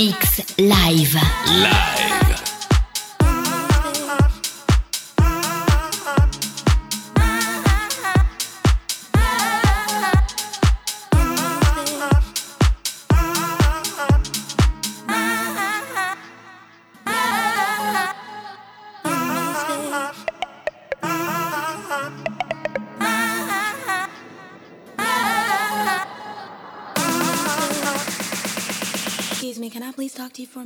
Mix Live. Live. For a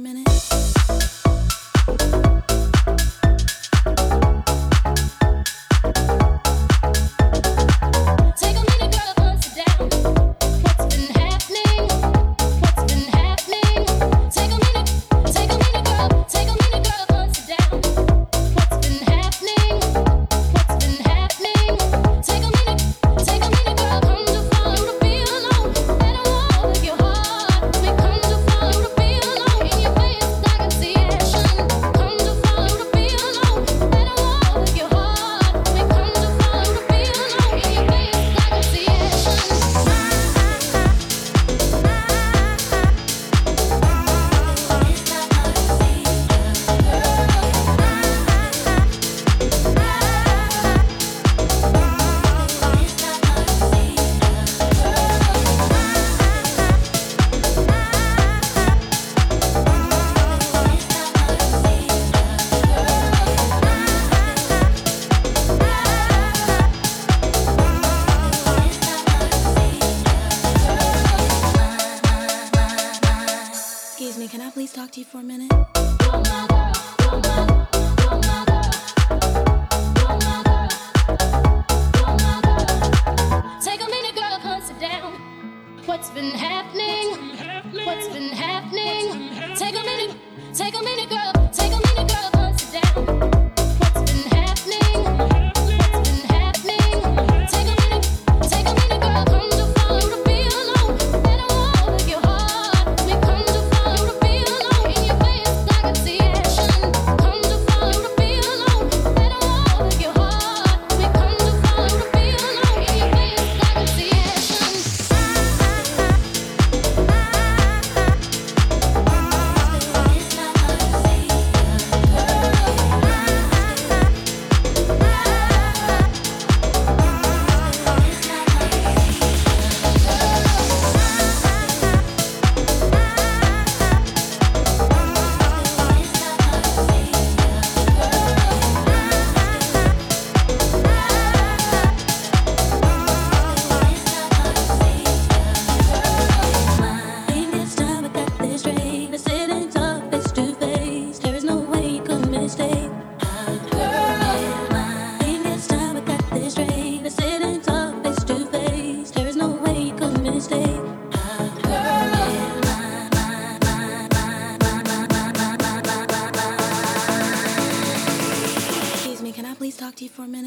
for a minute?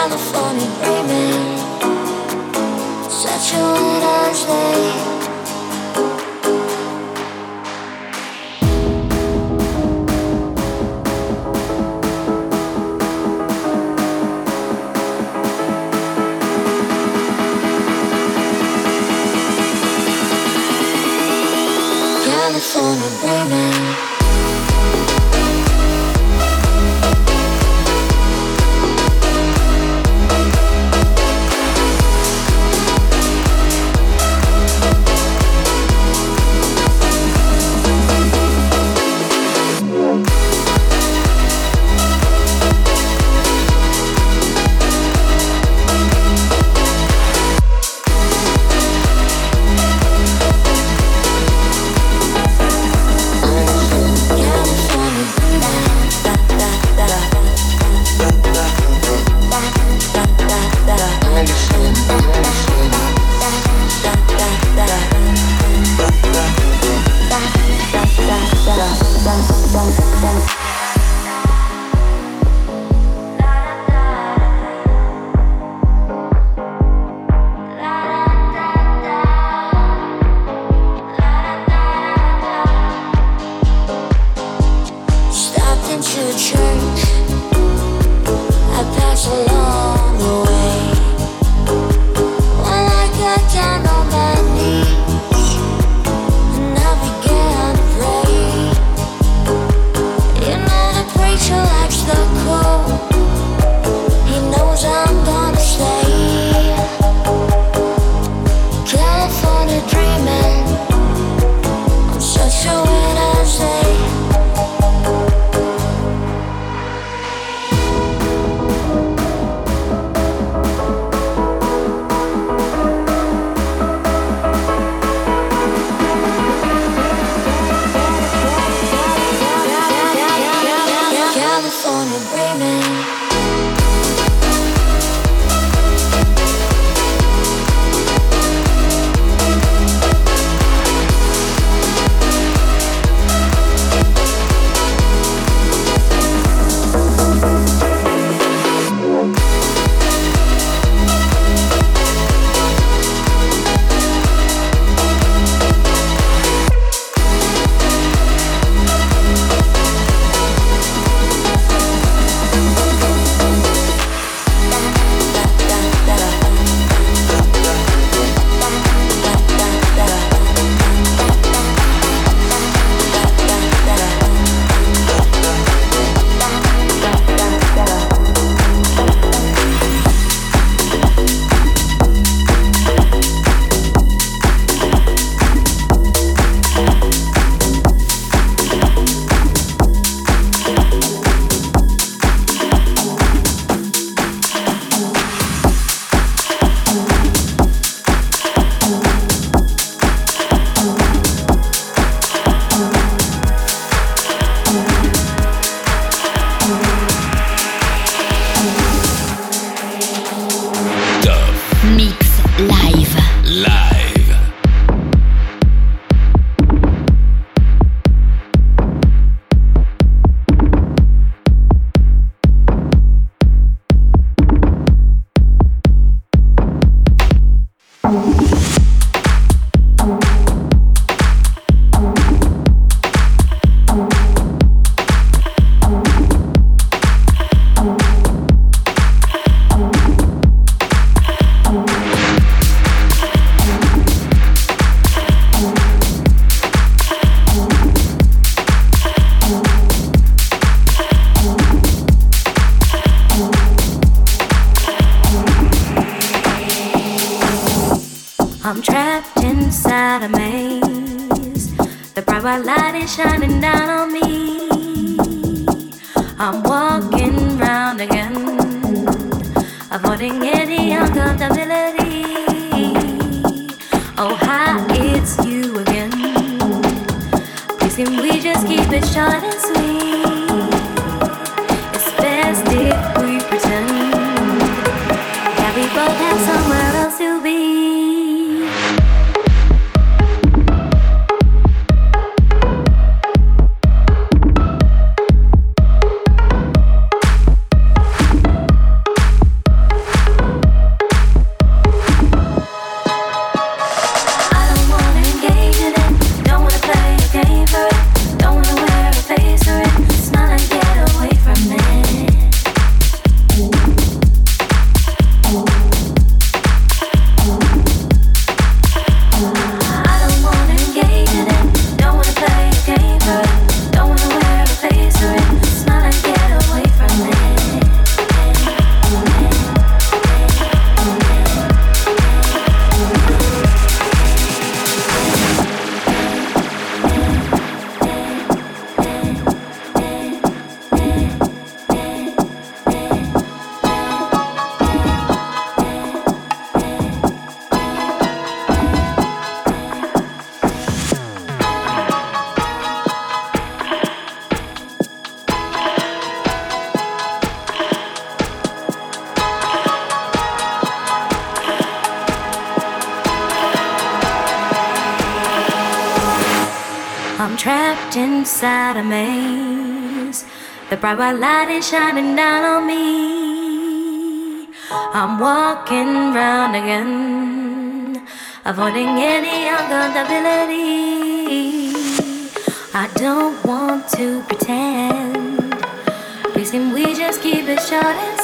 California dreaming, such a winter's day. inside a maze. The bright white light is shining down on me. I'm walking round again, avoiding any uncomfortability. I don't want to pretend. Please, can we just keep it short and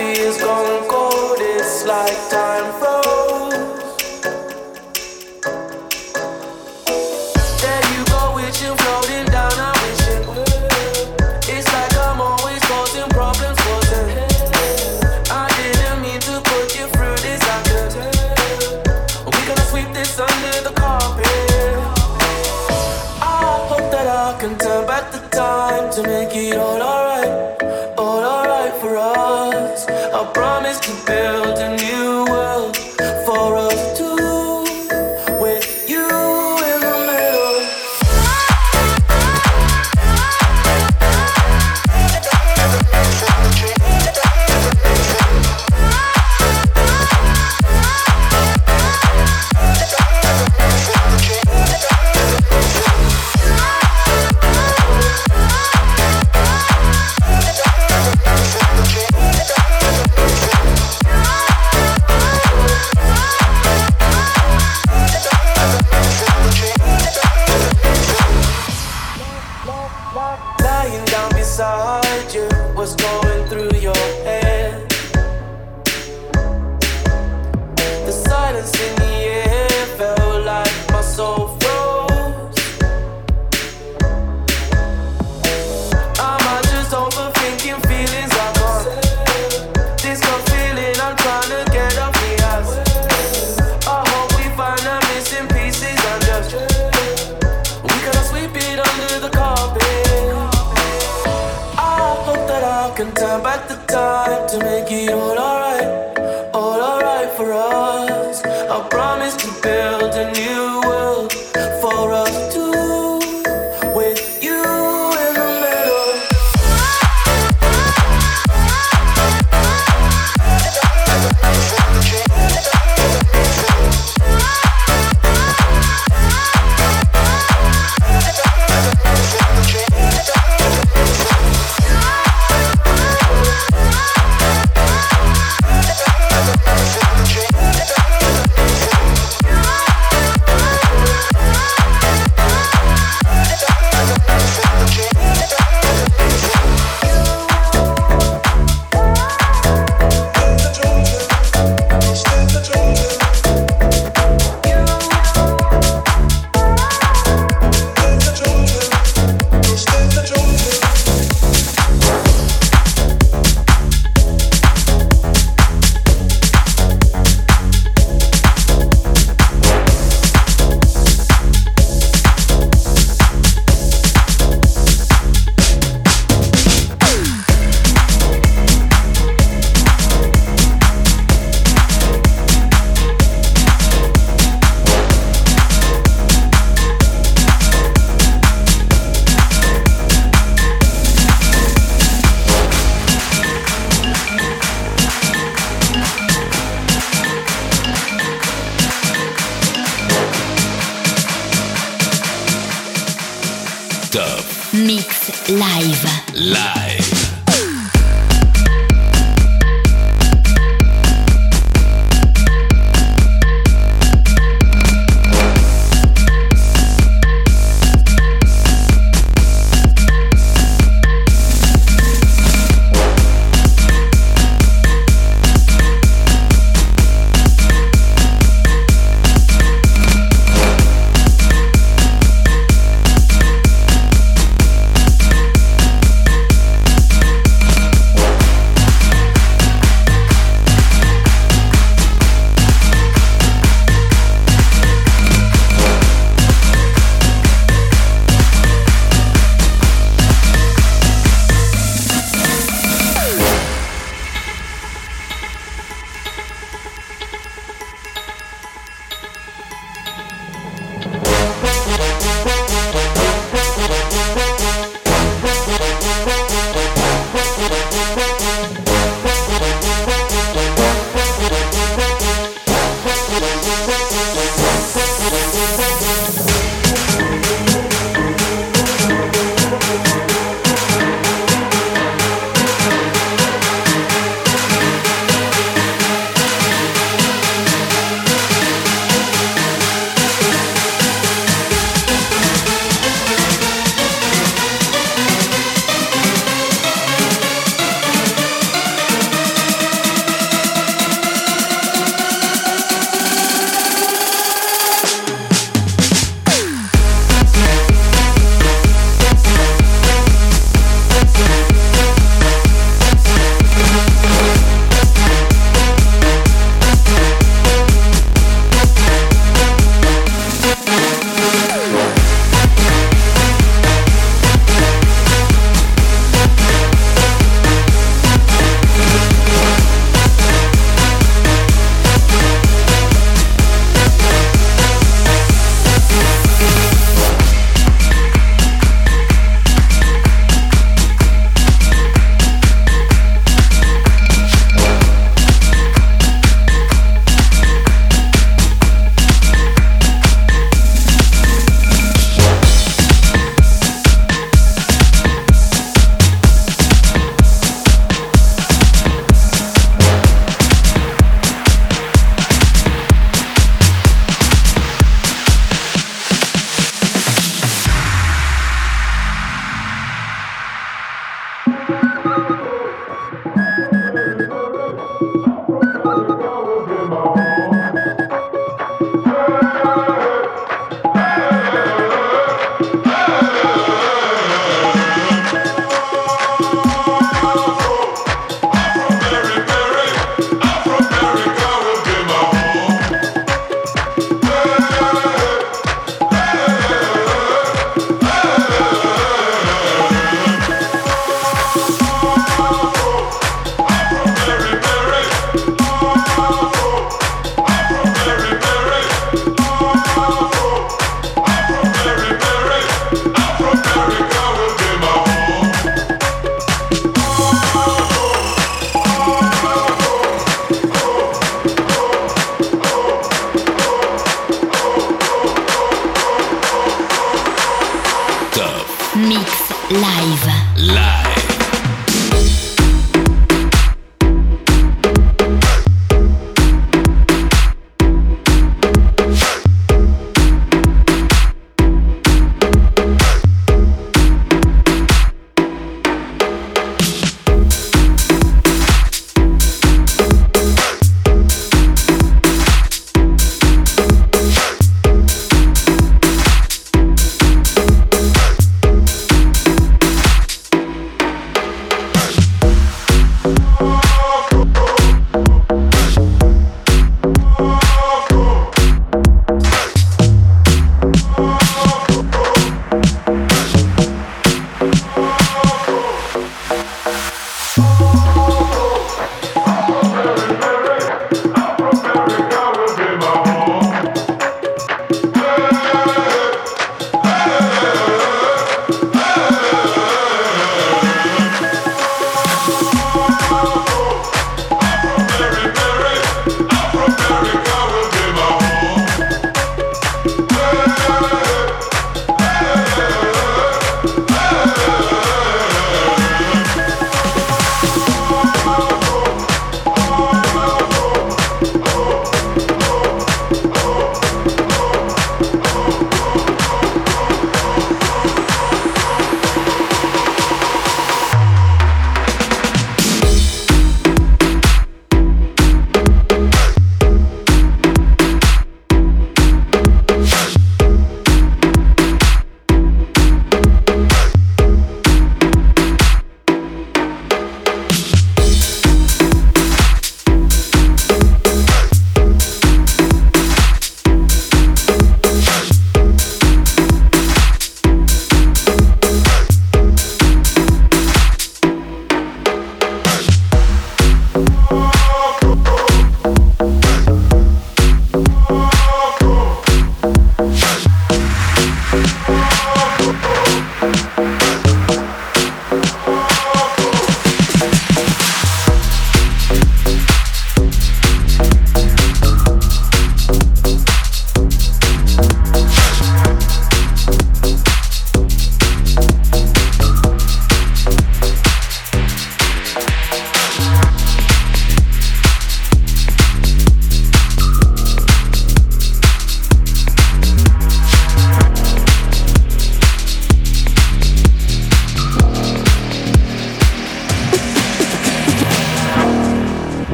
see is gone cold, it's like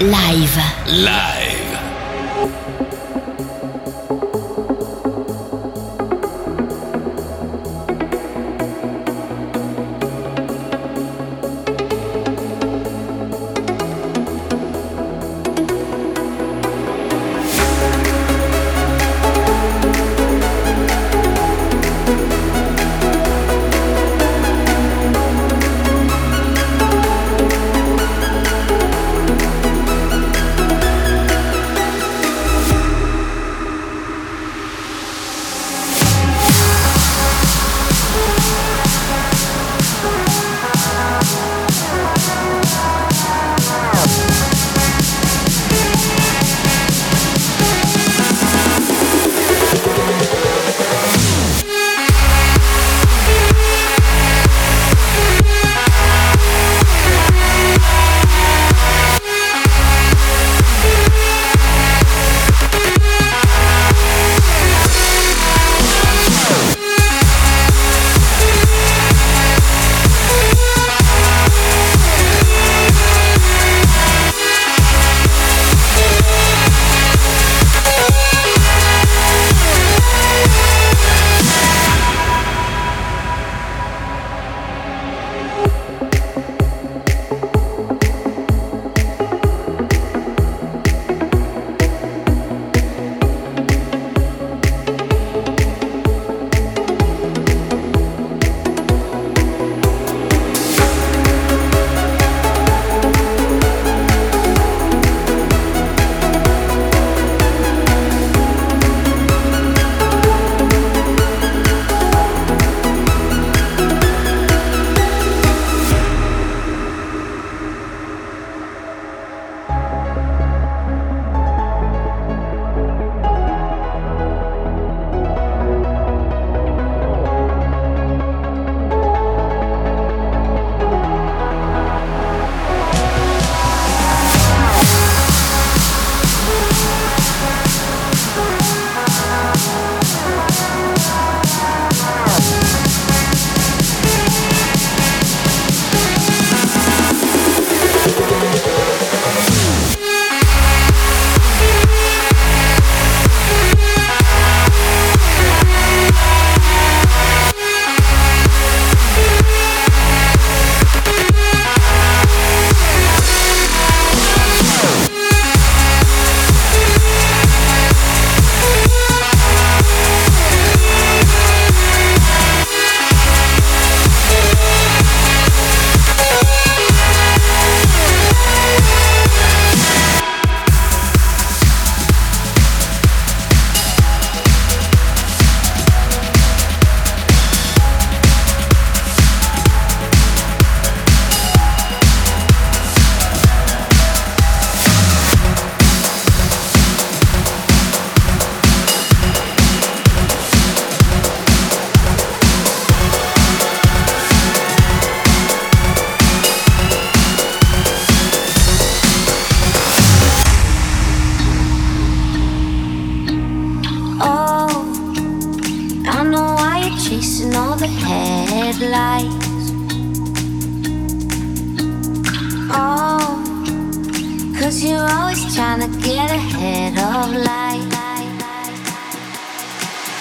live. Live.